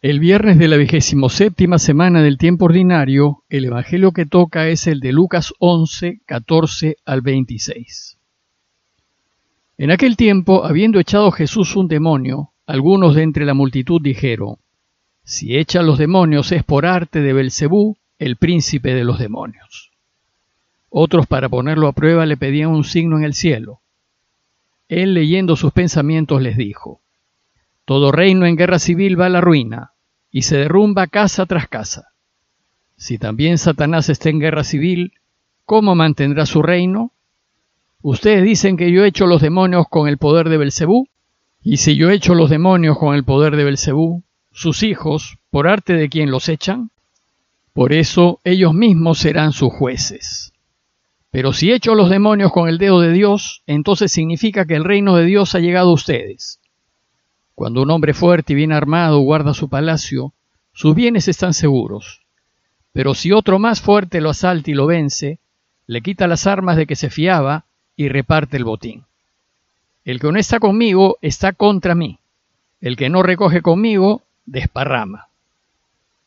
El viernes de la vigésimo séptima semana del tiempo ordinario, el evangelio que toca es el de Lucas 11, 14 al 26. En aquel tiempo, habiendo echado Jesús un demonio, algunos de entre la multitud dijeron: Si echa los demonios es por arte de Belcebú, el príncipe de los demonios. Otros, para ponerlo a prueba, le pedían un signo en el cielo. Él, leyendo sus pensamientos, les dijo: todo reino en guerra civil va a la ruina y se derrumba casa tras casa. Si también Satanás está en guerra civil, ¿cómo mantendrá su reino? Ustedes dicen que yo he hecho los demonios con el poder de Belcebú, y si yo he hecho los demonios con el poder de Belcebú, sus hijos, por arte de quien los echan, por eso ellos mismos serán sus jueces. Pero si he hecho los demonios con el dedo de Dios, entonces significa que el reino de Dios ha llegado a ustedes. Cuando un hombre fuerte y bien armado guarda su palacio, sus bienes están seguros. Pero si otro más fuerte lo asalta y lo vence, le quita las armas de que se fiaba y reparte el botín. El que no está conmigo está contra mí. El que no recoge conmigo desparrama.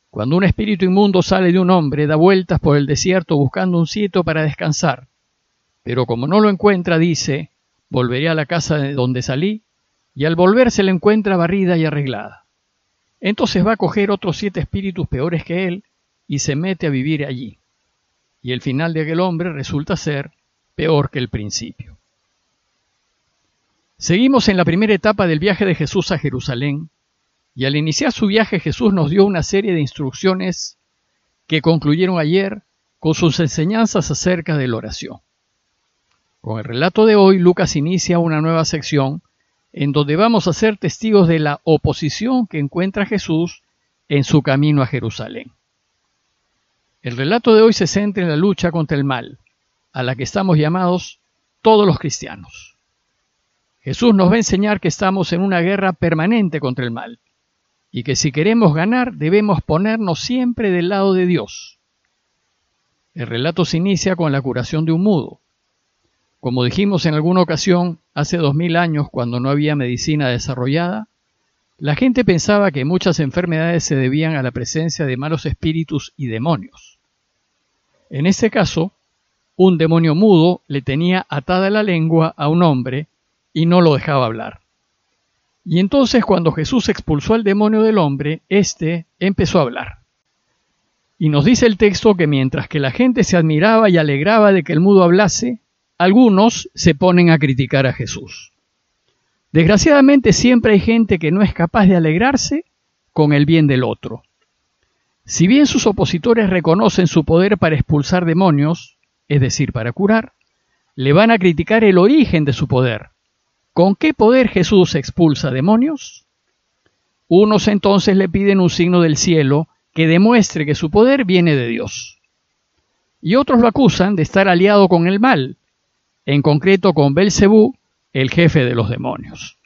Cuando un espíritu inmundo sale de un hombre, da vueltas por el desierto buscando un sitio para descansar. Pero como no lo encuentra, dice, volveré a la casa de donde salí y al volver se la encuentra barrida y arreglada. Entonces va a coger otros siete espíritus peores que él y se mete a vivir allí. Y el final de aquel hombre resulta ser peor que el principio. Seguimos en la primera etapa del viaje de Jesús a Jerusalén, y al iniciar su viaje Jesús nos dio una serie de instrucciones que concluyeron ayer con sus enseñanzas acerca de la oración. Con el relato de hoy, Lucas inicia una nueva sección en donde vamos a ser testigos de la oposición que encuentra Jesús en su camino a Jerusalén. El relato de hoy se centra en la lucha contra el mal, a la que estamos llamados todos los cristianos. Jesús nos va a enseñar que estamos en una guerra permanente contra el mal, y que si queremos ganar debemos ponernos siempre del lado de Dios. El relato se inicia con la curación de un mudo, como dijimos en alguna ocasión, hace dos mil años, cuando no había medicina desarrollada, la gente pensaba que muchas enfermedades se debían a la presencia de malos espíritus y demonios. En este caso, un demonio mudo le tenía atada la lengua a un hombre y no lo dejaba hablar. Y entonces cuando Jesús expulsó al demonio del hombre, éste empezó a hablar. Y nos dice el texto que mientras que la gente se admiraba y alegraba de que el mudo hablase, algunos se ponen a criticar a Jesús. Desgraciadamente siempre hay gente que no es capaz de alegrarse con el bien del otro. Si bien sus opositores reconocen su poder para expulsar demonios, es decir, para curar, le van a criticar el origen de su poder. ¿Con qué poder Jesús expulsa demonios? Unos entonces le piden un signo del cielo que demuestre que su poder viene de Dios. Y otros lo acusan de estar aliado con el mal, en concreto con Belcebú, el jefe de los demonios,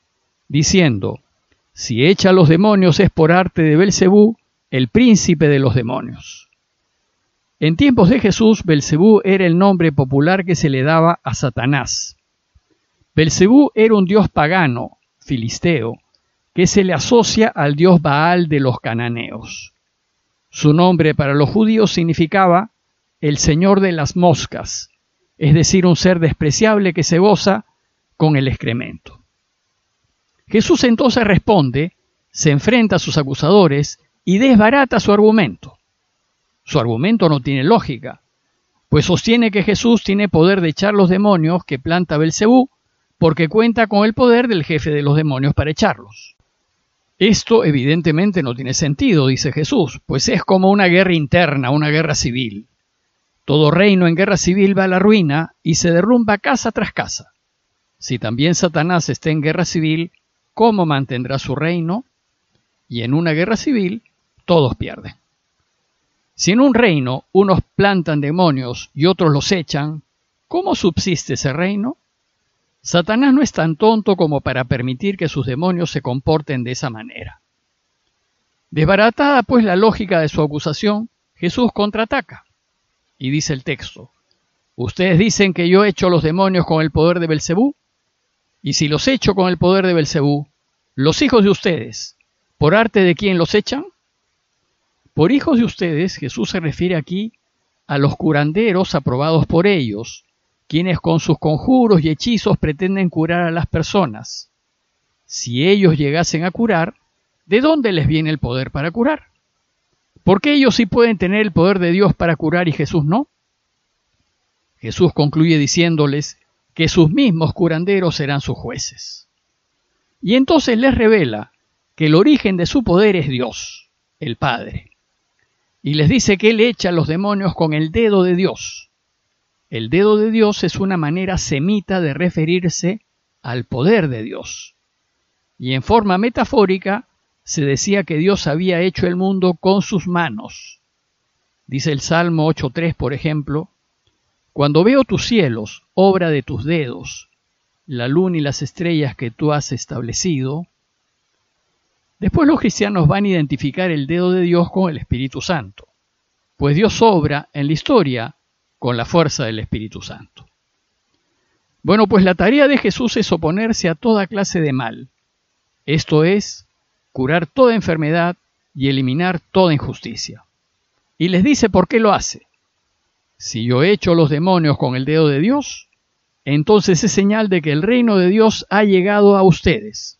diciendo: Si echa a los demonios es por arte de Belcebú, el príncipe de los demonios. En tiempos de Jesús, Belcebú era el nombre popular que se le daba a Satanás. Belcebú era un dios pagano, filisteo, que se le asocia al dios Baal de los cananeos. Su nombre para los judíos significaba el señor de las moscas, es decir, un ser despreciable que se goza con el excremento. Jesús entonces responde, se enfrenta a sus acusadores y desbarata su argumento. Su argumento no tiene lógica, pues sostiene que Jesús tiene poder de echar los demonios que planta Belcebú, porque cuenta con el poder del jefe de los demonios para echarlos. Esto evidentemente no tiene sentido, dice Jesús, pues es como una guerra interna, una guerra civil. Todo reino en guerra civil va a la ruina y se derrumba casa tras casa. Si también Satanás está en guerra civil, ¿cómo mantendrá su reino? Y en una guerra civil, todos pierden. Si en un reino unos plantan demonios y otros los echan, ¿cómo subsiste ese reino? Satanás no es tan tonto como para permitir que sus demonios se comporten de esa manera. Desbaratada pues la lógica de su acusación, Jesús contraataca. Y dice el texto, ustedes dicen que yo he hecho los demonios con el poder de Belcebú, y si los echo con el poder de Belcebú, los hijos de ustedes, ¿por arte de quién los echan? Por hijos de ustedes, Jesús se refiere aquí a los curanderos aprobados por ellos, quienes con sus conjuros y hechizos pretenden curar a las personas. Si ellos llegasen a curar, ¿de dónde les viene el poder para curar? ¿Por qué ellos sí pueden tener el poder de Dios para curar y Jesús no? Jesús concluye diciéndoles que sus mismos curanderos serán sus jueces. Y entonces les revela que el origen de su poder es Dios, el Padre. Y les dice que Él echa a los demonios con el dedo de Dios. El dedo de Dios es una manera semita de referirse al poder de Dios. Y en forma metafórica se decía que Dios había hecho el mundo con sus manos. Dice el Salmo 8.3, por ejemplo, Cuando veo tus cielos, obra de tus dedos, la luna y las estrellas que tú has establecido, después los cristianos van a identificar el dedo de Dios con el Espíritu Santo, pues Dios obra en la historia con la fuerza del Espíritu Santo. Bueno, pues la tarea de Jesús es oponerse a toda clase de mal, esto es, curar toda enfermedad y eliminar toda injusticia. Y les dice por qué lo hace. Si yo echo los demonios con el dedo de Dios, entonces es señal de que el reino de Dios ha llegado a ustedes.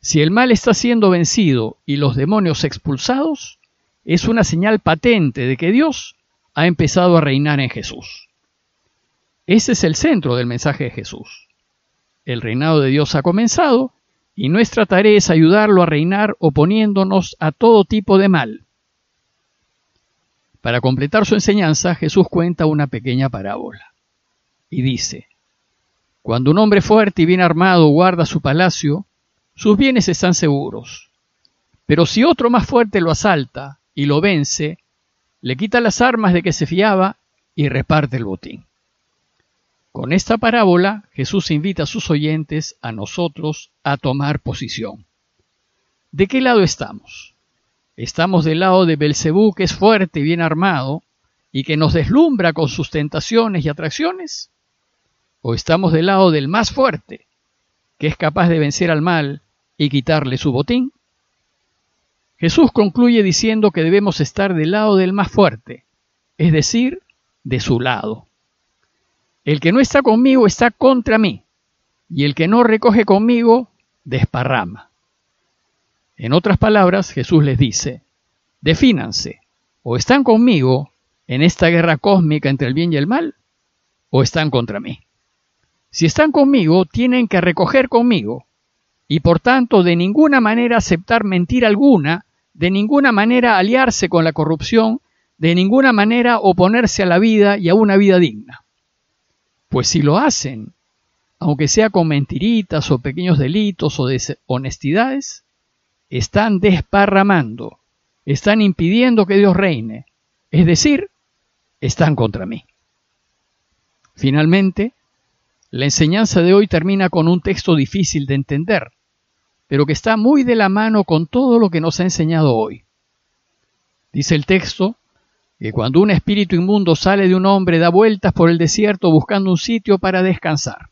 Si el mal está siendo vencido y los demonios expulsados, es una señal patente de que Dios ha empezado a reinar en Jesús. Ese es el centro del mensaje de Jesús. El reinado de Dios ha comenzado y nuestra tarea es ayudarlo a reinar oponiéndonos a todo tipo de mal. Para completar su enseñanza, Jesús cuenta una pequeña parábola y dice, Cuando un hombre fuerte y bien armado guarda su palacio, sus bienes están seguros. Pero si otro más fuerte lo asalta y lo vence, le quita las armas de que se fiaba y reparte el botín. Con esta parábola Jesús invita a sus oyentes, a nosotros, a tomar posición. ¿De qué lado estamos? ¿Estamos del lado de Belcebú, que es fuerte y bien armado, y que nos deslumbra con sus tentaciones y atracciones? ¿O estamos del lado del más fuerte, que es capaz de vencer al mal y quitarle su botín? Jesús concluye diciendo que debemos estar del lado del más fuerte, es decir, de su lado. El que no está conmigo está contra mí, y el que no recoge conmigo desparrama. En otras palabras, Jesús les dice, defínanse, o están conmigo en esta guerra cósmica entre el bien y el mal, o están contra mí. Si están conmigo, tienen que recoger conmigo, y por tanto de ninguna manera aceptar mentira alguna, de ninguna manera aliarse con la corrupción, de ninguna manera oponerse a la vida y a una vida digna. Pues si lo hacen, aunque sea con mentiritas o pequeños delitos o deshonestidades, están desparramando, están impidiendo que Dios reine, es decir, están contra mí. Finalmente, la enseñanza de hoy termina con un texto difícil de entender, pero que está muy de la mano con todo lo que nos ha enseñado hoy. Dice el texto, que cuando un espíritu inmundo sale de un hombre da vueltas por el desierto buscando un sitio para descansar.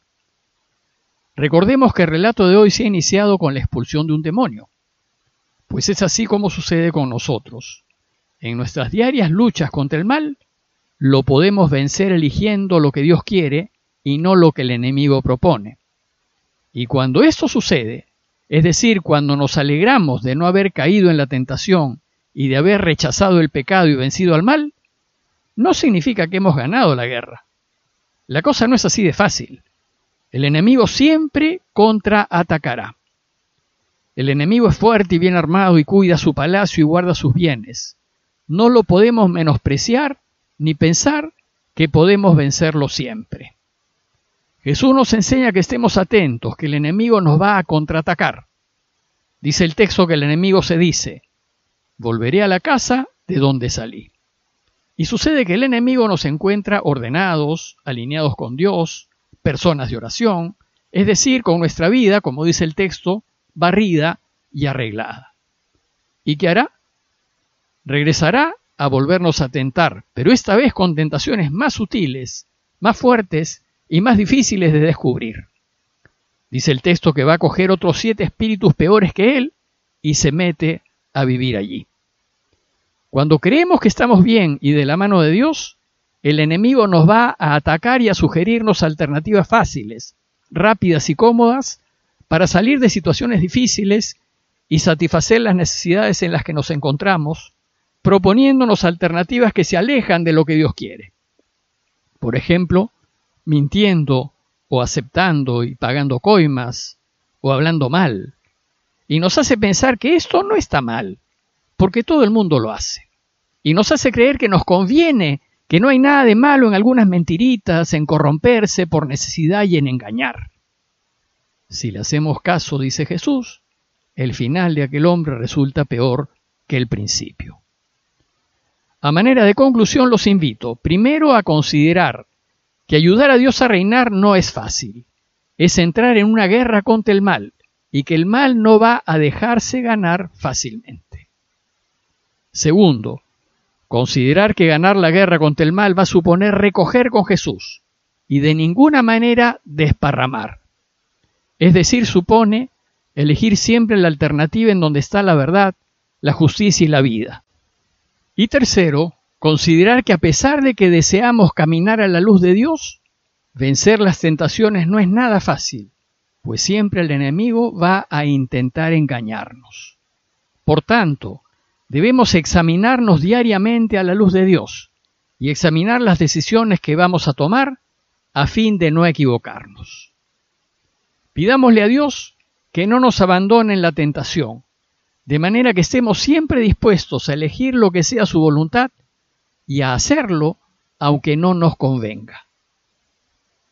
Recordemos que el relato de hoy se ha iniciado con la expulsión de un demonio, pues es así como sucede con nosotros. En nuestras diarias luchas contra el mal, lo podemos vencer eligiendo lo que Dios quiere y no lo que el enemigo propone. Y cuando esto sucede, es decir, cuando nos alegramos de no haber caído en la tentación y de haber rechazado el pecado y vencido al mal, no significa que hemos ganado la guerra. La cosa no es así de fácil. El enemigo siempre contraatacará. El enemigo es fuerte y bien armado y cuida su palacio y guarda sus bienes. No lo podemos menospreciar ni pensar que podemos vencerlo siempre. Jesús nos enseña que estemos atentos, que el enemigo nos va a contraatacar. Dice el texto que el enemigo se dice, volveré a la casa de donde salí. Y sucede que el enemigo nos encuentra ordenados, alineados con Dios, personas de oración, es decir, con nuestra vida, como dice el texto, barrida y arreglada. ¿Y qué hará? Regresará a volvernos a tentar, pero esta vez con tentaciones más sutiles, más fuertes y más difíciles de descubrir. Dice el texto que va a coger otros siete espíritus peores que él y se mete a vivir allí. Cuando creemos que estamos bien y de la mano de Dios, el enemigo nos va a atacar y a sugerirnos alternativas fáciles, rápidas y cómodas para salir de situaciones difíciles y satisfacer las necesidades en las que nos encontramos, proponiéndonos alternativas que se alejan de lo que Dios quiere. Por ejemplo, mintiendo o aceptando y pagando coimas o hablando mal. Y nos hace pensar que esto no está mal, porque todo el mundo lo hace. Y nos hace creer que nos conviene que no hay nada de malo en algunas mentiritas, en corromperse por necesidad y en engañar. Si le hacemos caso, dice Jesús, el final de aquel hombre resulta peor que el principio. A manera de conclusión los invito primero a considerar que ayudar a Dios a reinar no es fácil, es entrar en una guerra contra el mal y que el mal no va a dejarse ganar fácilmente. Segundo, Considerar que ganar la guerra contra el mal va a suponer recoger con Jesús y de ninguna manera desparramar. Es decir, supone elegir siempre la alternativa en donde está la verdad, la justicia y la vida. Y tercero, considerar que a pesar de que deseamos caminar a la luz de Dios, vencer las tentaciones no es nada fácil, pues siempre el enemigo va a intentar engañarnos. Por tanto, Debemos examinarnos diariamente a la luz de Dios y examinar las decisiones que vamos a tomar a fin de no equivocarnos. Pidámosle a Dios que no nos abandone en la tentación, de manera que estemos siempre dispuestos a elegir lo que sea su voluntad y a hacerlo aunque no nos convenga.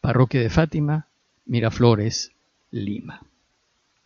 Parroquia de Fátima, Miraflores, Lima.